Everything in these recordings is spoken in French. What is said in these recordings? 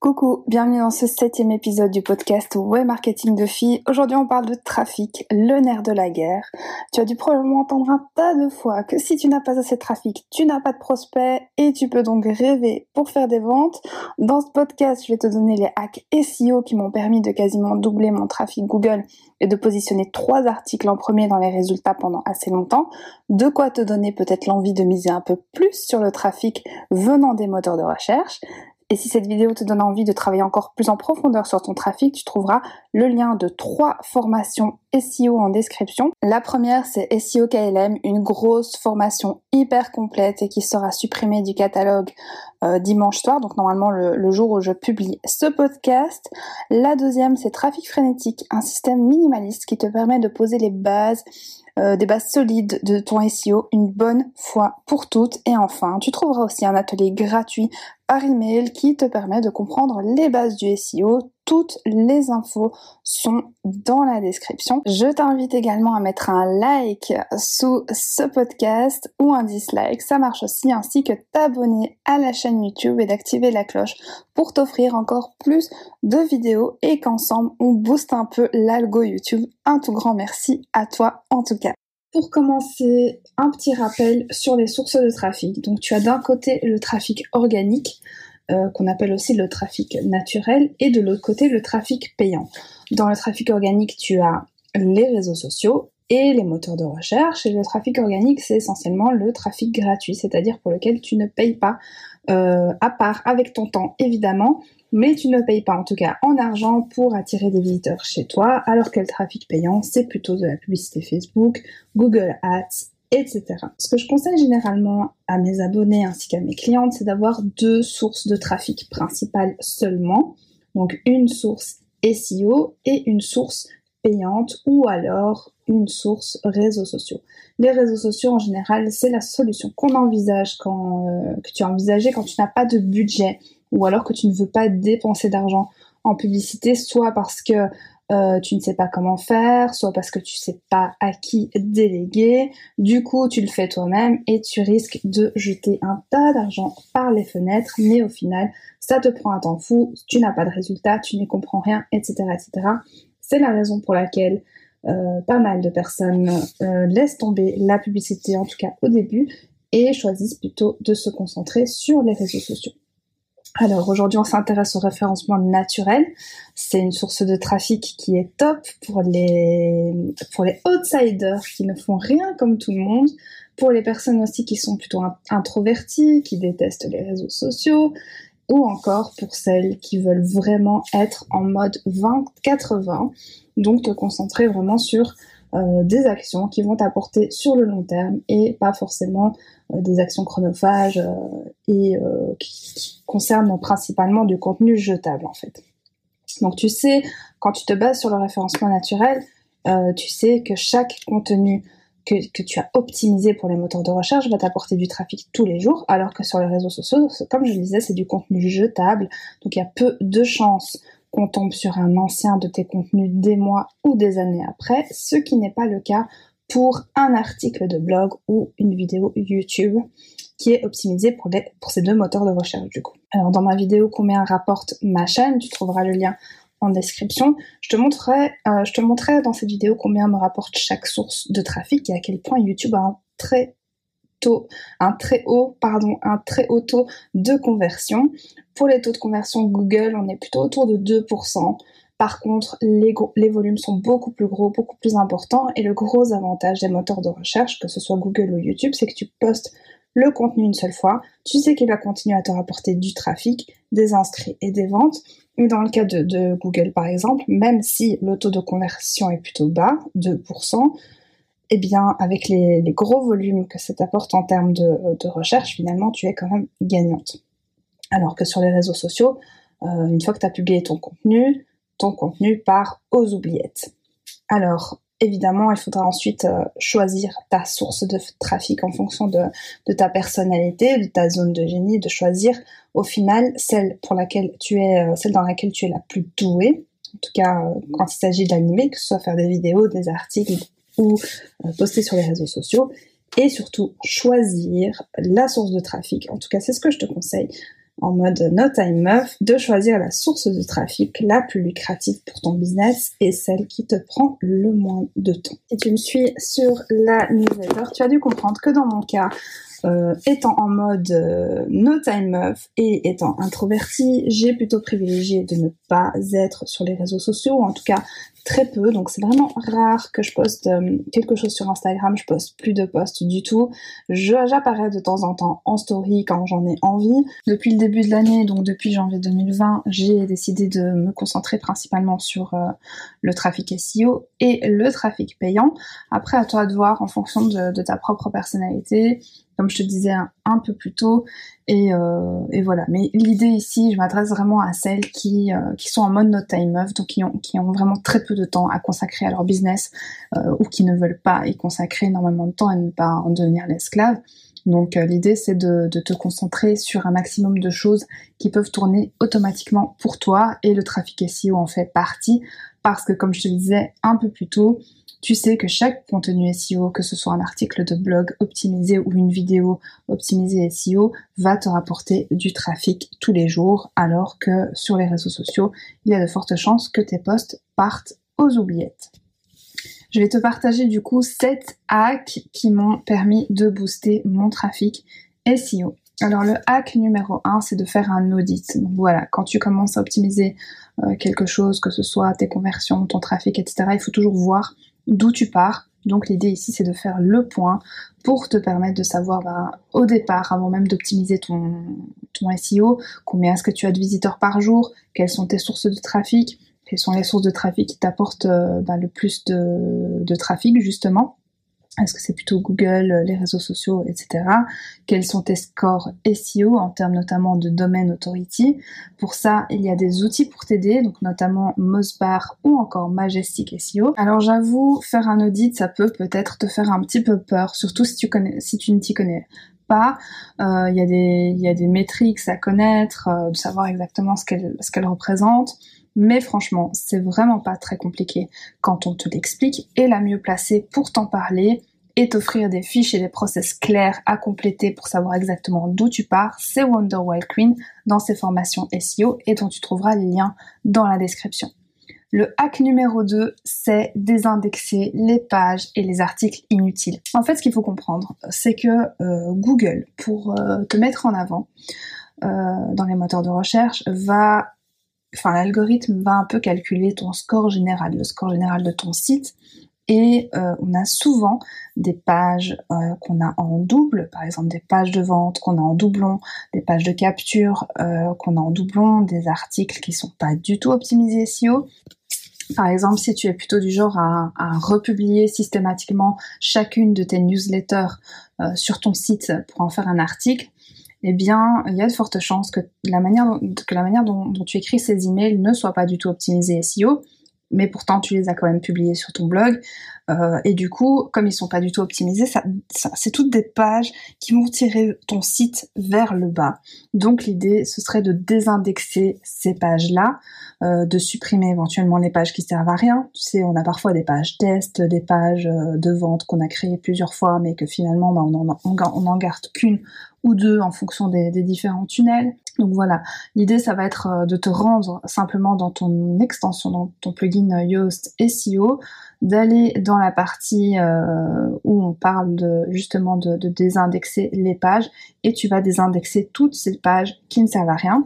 Coucou, bienvenue dans ce septième épisode du podcast Web Marketing de filles. Aujourd'hui, on parle de trafic, le nerf de la guerre. Tu as dû probablement entendre un tas de fois que si tu n'as pas assez de trafic, tu n'as pas de prospects et tu peux donc rêver pour faire des ventes. Dans ce podcast, je vais te donner les hacks SEO qui m'ont permis de quasiment doubler mon trafic Google et de positionner trois articles en premier dans les résultats pendant assez longtemps. De quoi te donner peut-être l'envie de miser un peu plus sur le trafic venant des moteurs de recherche. Et si cette vidéo te donne envie de travailler encore plus en profondeur sur ton trafic, tu trouveras le lien de trois formations SEO en description. La première, c'est SEO KLM, une grosse formation hyper complète et qui sera supprimée du catalogue euh, dimanche soir, donc normalement le, jour où je publie ce podcast. La deuxième, c'est Trafic Frénétique, un système minimaliste qui te permet de poser les bases euh, des bases solides de ton SEO une bonne fois pour toutes. Et enfin, tu trouveras aussi un atelier gratuit par email qui te permet de comprendre les bases du SEO. Toutes les infos sont dans la description. Je t'invite également à mettre un like sous ce podcast ou un dislike. Ça marche aussi, ainsi que t'abonner à la chaîne YouTube et d'activer la cloche pour t'offrir encore plus de vidéos et qu'ensemble on booste un peu l'algo YouTube. Un tout grand merci à toi en tout cas. Pour commencer, un petit rappel sur les sources de trafic. Donc tu as d'un côté le trafic organique, euh, qu'on appelle aussi le trafic naturel, et de l'autre côté le trafic payant. Dans le trafic organique, tu as les réseaux sociaux et les moteurs de recherche. Et le trafic organique, c'est essentiellement le trafic gratuit, c'est-à-dire pour lequel tu ne payes pas, euh, à part avec ton temps évidemment, mais tu ne payes pas en tout cas en argent pour attirer des visiteurs chez toi, alors que le trafic payant, c'est plutôt de la publicité Facebook, Google Ads, etc. Ce que je conseille généralement à mes abonnés ainsi qu'à mes clientes, c'est d'avoir deux sources de trafic principales seulement. Donc une source SEO et une source payante ou alors une source réseaux sociaux. Les réseaux sociaux en général, c'est la solution qu'on envisage quand euh, que tu as envisagé quand tu n'as pas de budget ou alors que tu ne veux pas dépenser d'argent en publicité, soit parce que euh, tu ne sais pas comment faire, soit parce que tu sais pas à qui déléguer. Du coup, tu le fais toi-même et tu risques de jeter un tas d'argent par les fenêtres, mais au final, ça te prend un temps fou, tu n'as pas de résultat, tu n'y comprends rien, etc., etc. C'est la raison pour laquelle euh, pas mal de personnes euh, laissent tomber la publicité, en tout cas au début, et choisissent plutôt de se concentrer sur les réseaux sociaux. Alors aujourd'hui, on s'intéresse au référencement naturel. C'est une source de trafic qui est top pour les pour les outsiders qui ne font rien comme tout le monde, pour les personnes aussi qui sont plutôt introverties, qui détestent les réseaux sociaux, ou encore pour celles qui veulent vraiment être en mode 20-80, donc te concentrer vraiment sur euh, des actions qui vont t'apporter sur le long terme et pas forcément euh, des actions chronophages euh, et qui, concernent principalement du contenu jetable en fait. Donc tu sais, quand tu te bases sur le référencement naturel, tu sais que chaque contenu que, que, tu as optimisé pour les moteurs de recherche va t'apporter du trafic tous les jours, alors que sur les réseaux sociaux, comme je le disais, c'est du contenu jetable, donc il y a peu de chances qu'on tombe sur un ancien de tes contenus des mois ou des années après, ce qui n'est pas le cas pour un article de blog ou une vidéo YouTube qui est optimisé pour, ces deux moteurs de recherche du coup. Alors dans ma vidéo combien rapporte ma chaîne, tu trouveras le lien en description. Je te montrerai, euh, je te montrerai dans cette vidéo combien me rapporte chaque source de trafic et à quel point YouTube a un très un très haut, taux de conversion. Pour les taux de conversion Google, on est plutôt autour de 2%. Par contre, les, les, volumes sont beaucoup plus gros, beaucoup plus importants. Et le gros avantage des moteurs de recherche, que ce soit Google ou YouTube, c'est que tu postes le contenu une seule fois. Tu sais qu'il va continuer à te rapporter du trafic, des inscrits et des ventes. Et dans le cas de Google, par exemple, même si le taux de conversion est plutôt bas, 2%, eh bien, avec les, gros volumes que ça t'apporte en termes de, recherche, finalement, tu es quand même gagnante. Alors que sur les réseaux sociaux, euh, une fois que tu as publié ton contenu, ton contenu part aux oubliettes. Alors, évidemment, il faudra ensuite euh, choisir ta source de trafic en fonction de, ta personnalité, de ta zone de génie, de choisir au final celle pour laquelle tu es, euh, celle dans laquelle tu es la plus douée. En tout cas, quand il s'agit d'animer, que ce soit faire des vidéos, des articles, ou euh, poster sur les réseaux sociaux et surtout choisir la source de trafic. En tout cas, c'est ce que je te conseille. en mode no time meuf, de choisir la source de trafic la plus lucrative pour ton business et celle qui te prend le moins de temps. Si tu me suis sur la newsletter, tu as dû comprendre que dans mon cas, euh, étant en mode euh, no time meuf et étant introvertie, j'ai plutôt privilégié de ne pas être sur les réseaux sociaux, ou en tout cas très peu, donc c'est vraiment rare que je poste euh, quelque chose sur Instagram, je poste plus de posts du tout. J'apparais de temps en temps en story quand j'en ai envie. Depuis le début de l'année, donc depuis janvier 2020, j'ai décidé de me concentrer principalement sur euh, le trafic SEO et le trafic payant. Après, à toi de voir en fonction de, de ta propre personnalité, comme je te disais un, peu plus tôt. Euh, et, voilà. Mais l'idée ici, je m'adresse vraiment à celles qui, euh, qui sont en mode no time off, donc qui ont, qui ont vraiment très peu de temps à consacrer à leur business euh, ou qui ne veulent pas y consacrer énormément de temps et ne pas en devenir l'esclave. Donc l'idée c'est de, te concentrer sur un maximum de choses qui peuvent tourner automatiquement pour toi et le trafic SEO en fait partie parce que comme je te disais un peu plus tôt, tu sais que chaque contenu SEO, que ce soit un article de blog optimisé ou une vidéo optimisée SEO, va te rapporter du trafic tous les jours, alors que sur les réseaux sociaux, il y a de fortes chances que tes posts partent aux oubliettes. Je vais te partager du coup 7 hacks qui m'ont permis de booster mon trafic SEO. Alors le hack numéro 1, c'est de faire un audit. Donc voilà, quand tu commences à optimiser euh, quelque chose, que ce soit tes conversions, ton trafic, etc., il faut toujours voir d'où tu pars. Donc l'idée ici c'est de faire le point pour te permettre de savoir ben, au départ, avant même d'optimiser ton, SEO, combien est-ce que tu as de visiteurs par jour, quelles sont tes sources de trafic, quelles sont les sources de trafic qui t'apportent euh, ben, le plus de trafic justement. Est-ce que c'est plutôt Google, euh, les réseaux sociaux, etc. Quels sont tes scores SEO en termes notamment de domaine authority? Pour ça, il y a des outils pour t'aider, donc notamment Mosbar ou encore Majestic SEO. Alors j'avoue, faire un audit, ça peut peut-être te faire un petit peu peur, surtout si tu ne t'y connais pas. Euh, il y a des, y a des métriques à connaître, euh, de savoir exactement ce qu'elles, qu'elles représentent. Mais franchement, c'est vraiment pas très compliqué quand on te l'explique et la mieux placée pour t'en parler et t'offrir des fiches et des process clairs à compléter pour savoir exactement d'où tu pars, c'est Wonder Wild Queen dans ses formations SEO et dont tu trouveras les liens dans la description. Le hack numéro 2, c'est désindexer les pages et les articles inutiles. En fait, ce qu'il faut comprendre, c'est que euh, Google, pour euh, te mettre en avant euh, dans les moteurs de recherche, va enfin l'algorithme va un peu calculer ton score général, le score général de ton site. Et euh, on a souvent des pages euh, qu'on a en double, par exemple des pages de vente qu'on a en doublon, des pages de capture euh, qu'on a en doublon, des articles qui sont pas du tout optimisés SEO. Par exemple, si tu es plutôt du genre à republier systématiquement chacune de tes newsletters sur ton site pour en faire un article, eh bien, il y a de fortes chances que la manière, dont, la manière dont, tu écris ces emails ne soit pas du tout optimisée. SEO, mais pourtant tu les as quand même publiés sur ton blog. Euh, et du coup, comme ils sont pas du tout optimisés, ça, c'est toutes des pages qui vont tirer ton site vers le bas. Donc l'idée, ce serait de désindexer ces pages-là, euh, de supprimer éventuellement les pages qui servent à rien. Tu sais, on a parfois des pages test, des pages euh, de vente qu'on a créées plusieurs fois, mais que finalement, bah, on, en, on en garde qu'une ou deux en fonction des, différents tunnels. Donc voilà, l'idée ça va être euh, de te rendre simplement dans ton extension, dans ton plugin Yoast SEO, d'aller dans la partie euh, où on parle justement de, désindexer les pages et tu vas désindexer toutes ces pages qui ne servent à rien.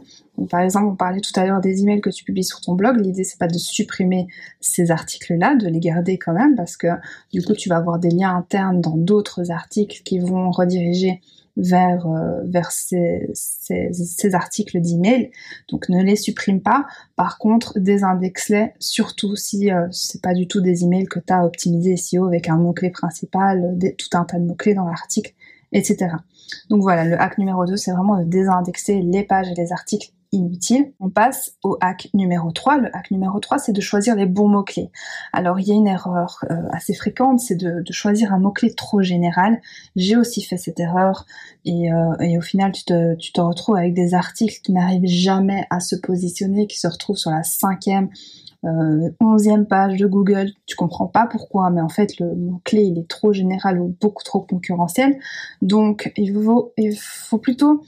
Par exemple, on parlait tout à l'heure des emails que tu publies sur ton blog. L'idée c'est pas de supprimer ces articles-là, de les garder quand même parce que du coup tu vas avoir des liens internes dans d'autres articles qui vont rediriger vers, euh, vers ces, ces, ces articles d'email. Donc ne les supprime pas. Par contre, désindexe-les, surtout si euh, c'est pas du tout des emails que tu as optimisé SEO avec un mot-clé principal, tout un tas de mots-clés dans l'article, etc. Donc voilà, le hack numéro 2, c'est vraiment de désindexer les pages et les articles inutile. On passe au hack numéro 3. Le hack numéro 3, c'est de choisir les bons mots-clés. Alors, il y a une erreur euh, assez fréquente, c'est de, choisir un mot-clé trop général. J'ai aussi fait cette erreur et, euh, au final, tu te, tu te retrouves avec des articles qui n'arrivent jamais à se positionner, qui se retrouvent sur la cinquième, onzième page de Google, tu comprends pas pourquoi, mais en fait le mot-clé il est trop général ou beaucoup trop concurrentiel. Donc il faut, plutôt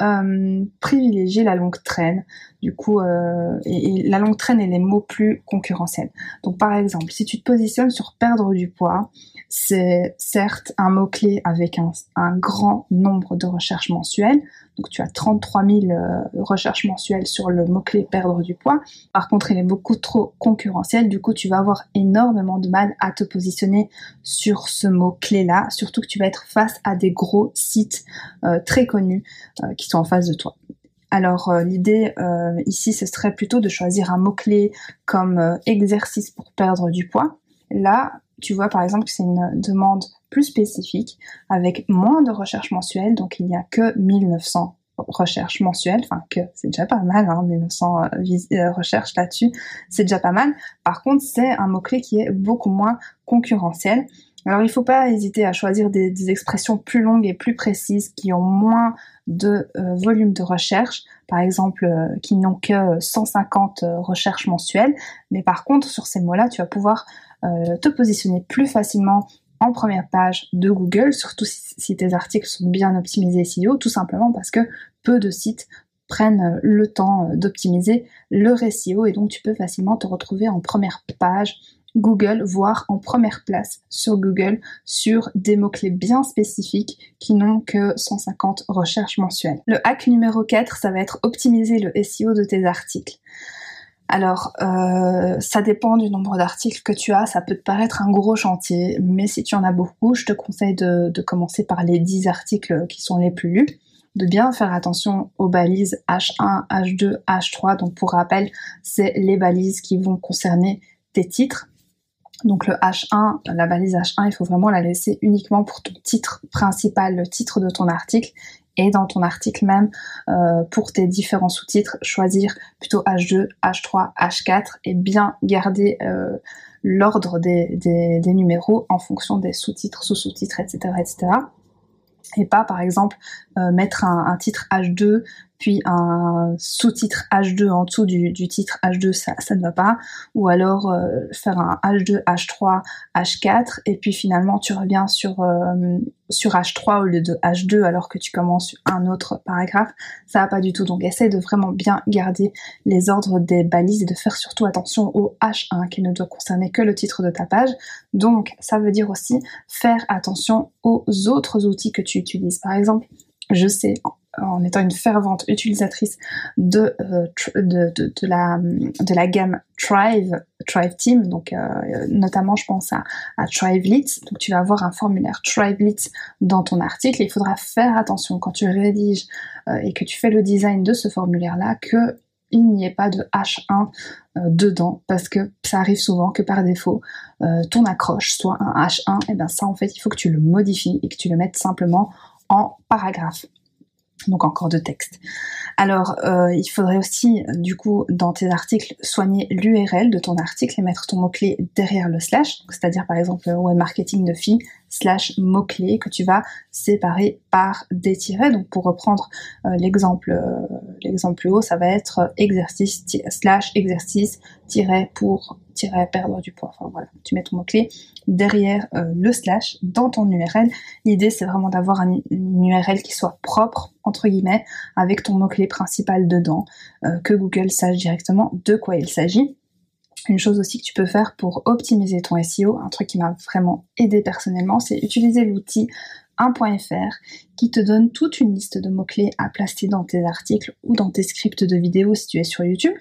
euh, privilégier la longue traîne. Du coup, euh, et, la longue traîne et les mots plus concurrentiels. Donc par exemple, si tu te positionnes sur perdre du poids, c'est certes un mot-clé avec un, grand nombre de recherches mensuelles. Donc tu as 33 000 euh, recherches mensuelles sur le mot-clé perdre du poids. Par contre, il est beaucoup trop concurrentiel. Du coup, tu vas avoir énormément de mal à te positionner sur ce mot-clé-là. Surtout que tu vas être face à des gros sites euh, très connus euh, qui sont en face de toi. Alors l'idée ici, ce serait plutôt de choisir un mot-clé comme exercice pour perdre du poids. Là, tu vois par exemple que c'est une demande plus spécifique avec moins de recherches mensuelles, donc il n'y a que 1900 recherches mensuelles, enfin que c'est déjà pas mal, hein, 1900 euh, euh, recherches là-dessus, c'est déjà pas mal. Par contre, c'est un mot-clé qui est beaucoup moins concurrentiel. Alors il ne faut pas hésiter à choisir des, expressions plus longues et plus précises qui ont moins de euh, volume de recherche, par exemple qui n'ont que 150 recherches mensuelles, mais par contre sur ces mots-là tu vas pouvoir te positionner plus facilement en première page de Google, surtout si, tes articles sont bien optimisés SEO, tout simplement parce que peu de sites prennent le temps euh, d'optimiser leur SEO et donc tu peux facilement te retrouver en première page Google, voire en première place sur Google sur des mots-clés bien spécifiques qui n'ont que 150 recherches mensuelles. Le hack numéro 4, ça va être optimiser le SEO de tes articles. Alors, euh, ça dépend du nombre d'articles que tu as, ça peut te paraître un gros chantier, mais si tu en as beaucoup, je te conseille de, commencer par les 10 articles qui sont les plus lus, de bien faire attention aux balises H1, H2, H3. Donc pour rappel, c'est les balises qui vont concerner tes titres. Donc le H1, la balise H1, il faut vraiment la laisser uniquement pour ton titre principal, le titre de ton article, et dans ton article même, euh, pour tes différents sous-titres, choisir plutôt H2, H3, H4 et bien garder euh, l'ordre des, numéros en fonction des sous-titres, sous-sous-titres, etc., etc. Et pas, par exemple, euh, mettre un, titre H2 puis un sous-titre H2 en dessous du, titre H2, ça, ne va pas. Ou alors euh, faire un H2, H3, H4, et puis finalement tu reviens sur, euh, sur H3 au lieu de H2 alors que tu commences un autre paragraphe. Ça va pas du tout. Donc essaye de vraiment bien garder les ordres des balises et de faire surtout attention au H1 qui ne doit concerner que le titre de ta page. Donc ça veut dire aussi faire attention aux autres outils que tu utilises. Par exemple, je sais en étant une fervente utilisatrice de, euh, la, gamme Thrive, Thrive Team, donc euh, notamment je pense à, à Thrivelit, donc tu vas avoir un formulaire Thrivelit dans ton article, il faudra faire attention quand tu rédiges euh, et que tu fais le design de ce formulaire-là que il n'y ait pas de H1 dedans parce que ça arrive souvent que par défaut ton accroche soit un H1 et bien ça en fait il faut que tu le modifies et que tu le mettes simplement en paragraphe donc encore de texte. Alors, euh, il faudrait aussi, du coup, dans tes articles, soigner l'URL de ton article et mettre ton mot-clé derrière le slash, c'est-à-dire par exemple web marketing de filles slash mot-clé que tu vas séparer par des tirets. Donc pour reprendre euh, l'exemple euh, l'exemple plus haut, ça va être exercice slash exercice tiret pour tiret perdre du poids. Enfin voilà, tu mets ton mot-clé derrière euh, le slash dans ton URL. L'idée c'est vraiment d'avoir un, une URL qui soit propre entre guillemets avec ton mot-clé principal dedans, que Google sache directement de quoi il s'agit. Une chose aussi que tu peux faire pour optimiser ton SEO, un truc qui m'a vraiment aidé personnellement, c'est utiliser l'outil 1.fr qui te donne toute une liste de mots-clés à placer dans tes articles ou dans tes scripts de vidéos si tu es sur YouTube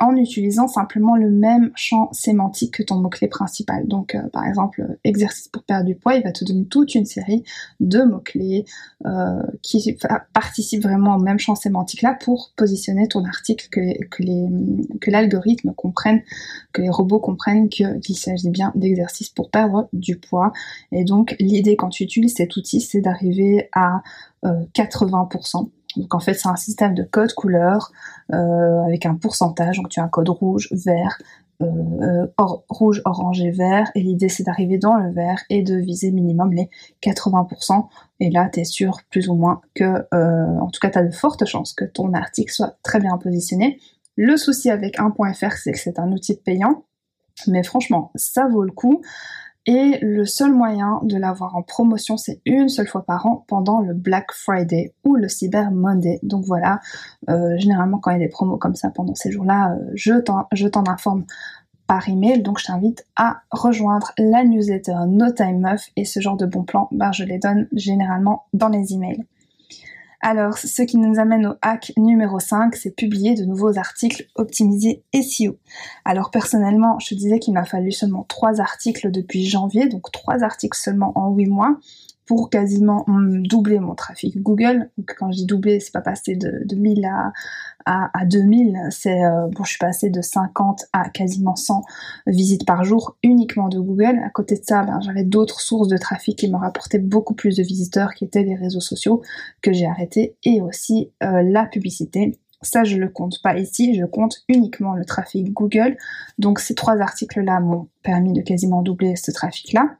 en utilisant simplement le même champ sémantique que ton mot-clé principal. Donc euh, par exemple, exercice pour perdre du poids, il va te donner toute une série de mots-clés euh, qui participent vraiment au même champ sémantique là pour positionner ton article, que, l'algorithme comprenne, que les robots comprennent qu'il s'agit bien d'exercice pour perdre du poids. Et donc l'idée quand tu utilises cet outil, c'est d'arriver à 80% euh, Donc en fait, c'est un système de code couleur euh, avec un pourcentage. Donc tu as un code rouge, vert, euh, rouge, orange et vert. Et l'idée, c'est d'arriver dans le vert et de viser minimum les 80%. Et là, tu es sûr plus ou moins que, euh, en tout cas, tu as de fortes chances que ton article soit très bien positionné. Le souci avec 1.fr, c'est que c'est un outil payant. Mais franchement, ça vaut le coup. Et le seul moyen de l'avoir en promotion, c'est une seule fois par an pendant le Black Friday ou le Cyber Monday. Donc voilà, euh, généralement quand il y a des promos comme ça pendant ces jours-là, euh, je t'en informe par email. Donc je t'invite à rejoindre la newsletter No Time Muff et ce genre de bons plans, ben, je les donne généralement dans les emails. Alors, ce qui nous amène au hack numéro 5, c'est publier de nouveaux articles optimisés SEO. Alors personnellement, je disais qu'il m'a fallu seulement trois articles depuis janvier, donc trois articles seulement en 8 mois pour quasiment doubler mon trafic Google. Donc, quand je dis doubler, c'est pas passer de, de 1000 à, à, à 2000, c'est euh, bon, je suis passée de 50 à quasiment 100 visites par jour uniquement de Google. À côté de ça, ben, j'avais d'autres sources de trafic qui me rapportaient beaucoup plus de visiteurs, qui étaient les réseaux sociaux que j'ai arrêtés, et aussi euh, la publicité. Ça, je le compte pas ici, je compte uniquement le trafic Google. Donc, ces trois articles-là m'ont permis de quasiment doubler ce trafic-là.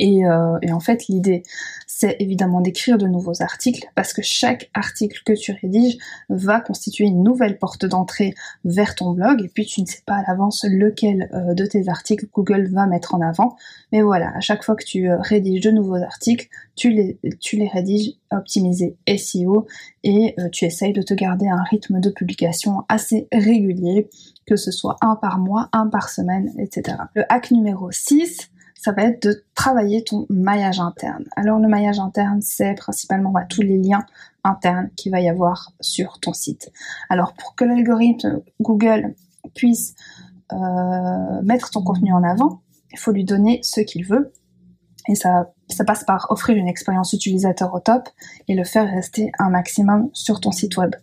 Euh, et, en fait, l'idée, c'est évidemment d'écrire de nouveaux articles parce que chaque article que tu rédiges va constituer une nouvelle porte d'entrée vers ton blog et puis tu ne sais pas à l'avance lequel euh, de tes articles Google va mettre en avant. Mais voilà, à chaque fois que tu euh, rédiges de nouveaux articles, tu les, tu les rédiges optimisés SEO et tu essayes de te garder un rythme de publication assez régulier, que ce soit un par mois, un par semaine, etc. Le hack numéro 6, ça va être de travailler ton maillage interne. Alors le maillage interne, c'est principalement tous les liens internes qu'il va y avoir sur ton site. Alors pour que l'algorithme Google puisse euh, mettre ton contenu en avant, il faut lui donner ce qu'il veut. Et ça, ça passe par offrir une expérience utilisateur au top et le faire rester un maximum sur ton site web.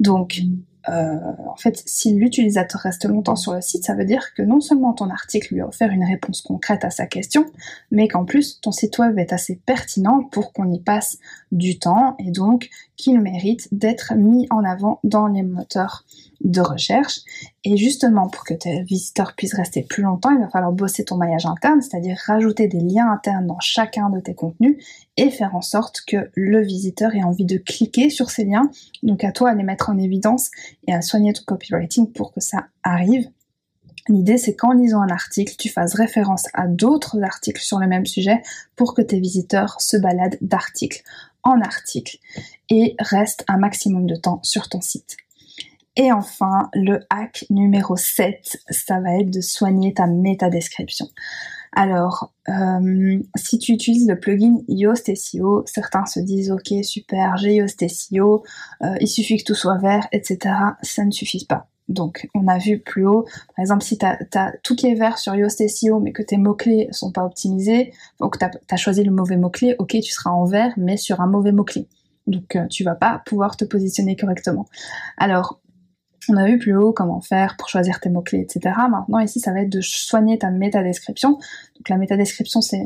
Donc, en fait, si l'utilisateur reste longtemps sur le site, ça veut dire que non seulement ton article lui a offert une réponse concrète à sa question, mais qu'en plus ton site web est assez pertinent pour qu'on y passe du temps. Et donc qu'il mérite d'être mis en avant dans les moteurs de recherche. Et justement, pour que tes visiteurs puissent rester plus longtemps, il va falloir bosser ton maillage interne, c'est-à-dire rajouter des liens internes dans chacun de tes contenus et faire en sorte que le visiteur ait envie de cliquer sur ces liens. Donc à toi à les mettre en évidence et à soigner ton copywriting pour que ça arrive. L'idée, c'est qu'en lisant un article, tu fasses référence à d'autres articles sur le même sujet pour que tes visiteurs se baladent d'article en article et restent un maximum de temps sur ton site. Et enfin, le hack numéro 7, ça va être de soigner ta métadescription. Alors, euh, si tu utilises le plugin Yoast SEO, certains se disent ok super, j'ai Yoast SEO, euh, il suffit que tout soit vert, etc. Ça ne suffit pas. Donc, on a vu plus haut, par exemple, si tu as, tout qui est vert sur Yoast SEO, mais que tes mots-clés sont pas optimisés, ou que tu as, choisi le mauvais mot-clé, ok, tu seras en vert, mais sur un mauvais mot-clé. Donc, euh, tu vas pas pouvoir te positionner correctement. Alors, on a vu plus haut comment faire pour choisir tes mots-clés, etc. Maintenant, ici, ça va être de soigner ta métadescription. Donc, la métadescription, c'est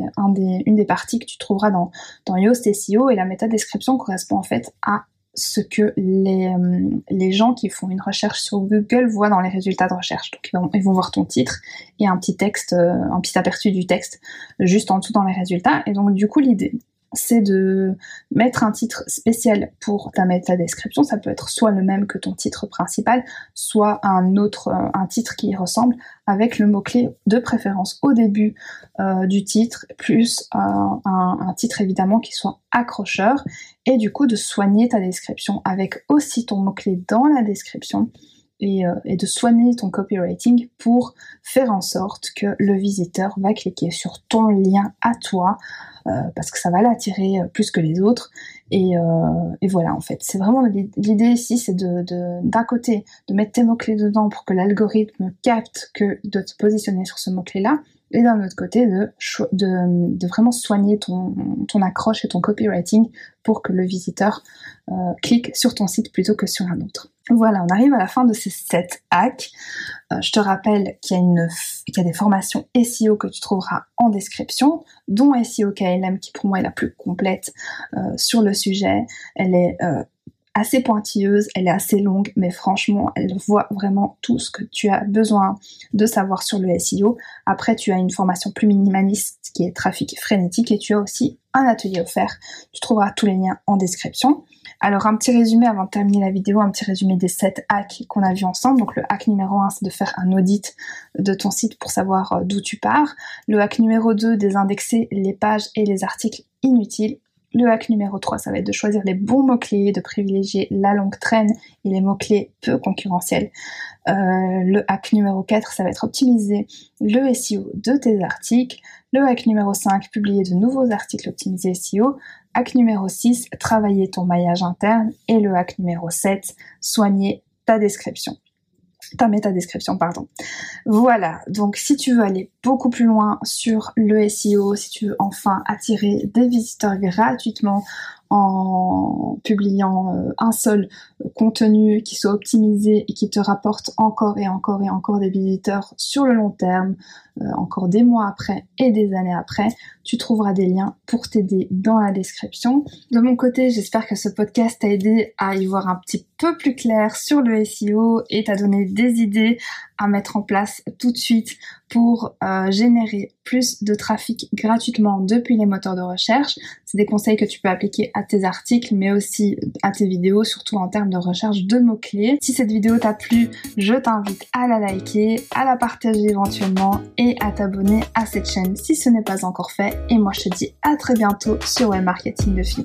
une des parties que tu trouveras dans, dans Yoast SEO, et la métadescription correspond en fait à ce que les, euh, les gens qui font une recherche sur Google voient dans les résultats de recherche. Donc ils vont, ils vont voir ton titre et un petit texte, euh, un petit aperçu du texte juste en dessous dans les résultats. Et donc du coup l'idée, c'est de mettre un titre spécial pour ta description. Ça peut être soit le même que ton titre principal, soit un autre, euh, un titre qui y ressemble, avec le mot-clé de préférence au début euh, du titre, plus euh, un, titre évidemment qui soit accrocheur, et du coup de soigner ta description avec aussi ton mot-clé dans la description. Et, de soigner ton copywriting pour faire en sorte que le visiteur va cliquer sur ton lien à toi parce que ça va l'attirer euh, plus que les autres. Et, euh, et voilà, en fait, c'est vraiment l'idée ici, c'est de d'un côté de mettre tes mots clés dedans pour que l'algorithme capte que de te positionner sur ce mot clé là, et d'un autre côté de, de, vraiment soigner ton, ton accroche et ton copywriting pour que le visiteur euh, clique sur ton site plutôt que sur un autre. Voilà, on arrive à la fin de ces 7 hacks. Euh, je te rappelle qu'il y, y a des formations SEO que tu trouveras en description, dont SEO KLM qui pour moi est la plus complète euh, sur le sujet. Elle est assez pointilleuse, elle est assez longue, mais franchement, elle voit vraiment tout ce que tu as besoin de savoir sur le SEO. Après, tu as une formation plus minimaliste qui est trafic frénétique et tu as aussi un atelier offert. Tu trouveras tous les liens en description. Alors un petit résumé avant de terminer la vidéo, un petit résumé des 7 hacks qu'on a vu ensemble. Donc le hack numéro 1 c'est de faire un audit de ton site pour savoir euh, d'où tu pars. Le hack numéro 2 désindexer les pages et les articles inutiles. Le hack numéro 3, ça va être de choisir les bons mots-clés, de privilégier la longue traîne et les mots-clés peu concurrentiels. Euh, le hack numéro 4, ça va être optimiser le SEO de tes articles. Le hack numéro 5, publier de nouveaux articles optimisés SEO. Hack numéro 6, travailler ton maillage interne. Et le hack numéro 7, soigner ta description ta méta-description, pardon. Voilà, donc si tu veux aller beaucoup plus loin sur le SEO, si tu veux enfin attirer des visiteurs gratuitement en publiant euh, un seul contenu qui soit optimisé et qui te rapporte encore et encore et encore des visiteurs sur le long terme, euh, encore des mois après et des années après, tu trouveras des liens pour t'aider dans la description. De mon côté, j'espère que ce podcast t'a aidé à y voir un petit peu plus clair sur le SEO et t'a donné des idées à mettre en place tout de suite pour euh, générer plus de trafic gratuitement depuis les moteurs de recherche. C'est des conseils que tu peux appliquer à tes articles, mais aussi à tes vidéos, surtout en termes de recherche de mots-clés. Si cette vidéo t'a plu, je t'invite à la liker, à la partager éventuellement et à t'abonner à cette chaîne si ce n'est pas encore fait. Et moi, je te dis à très bientôt sur Web Marketing de Filles.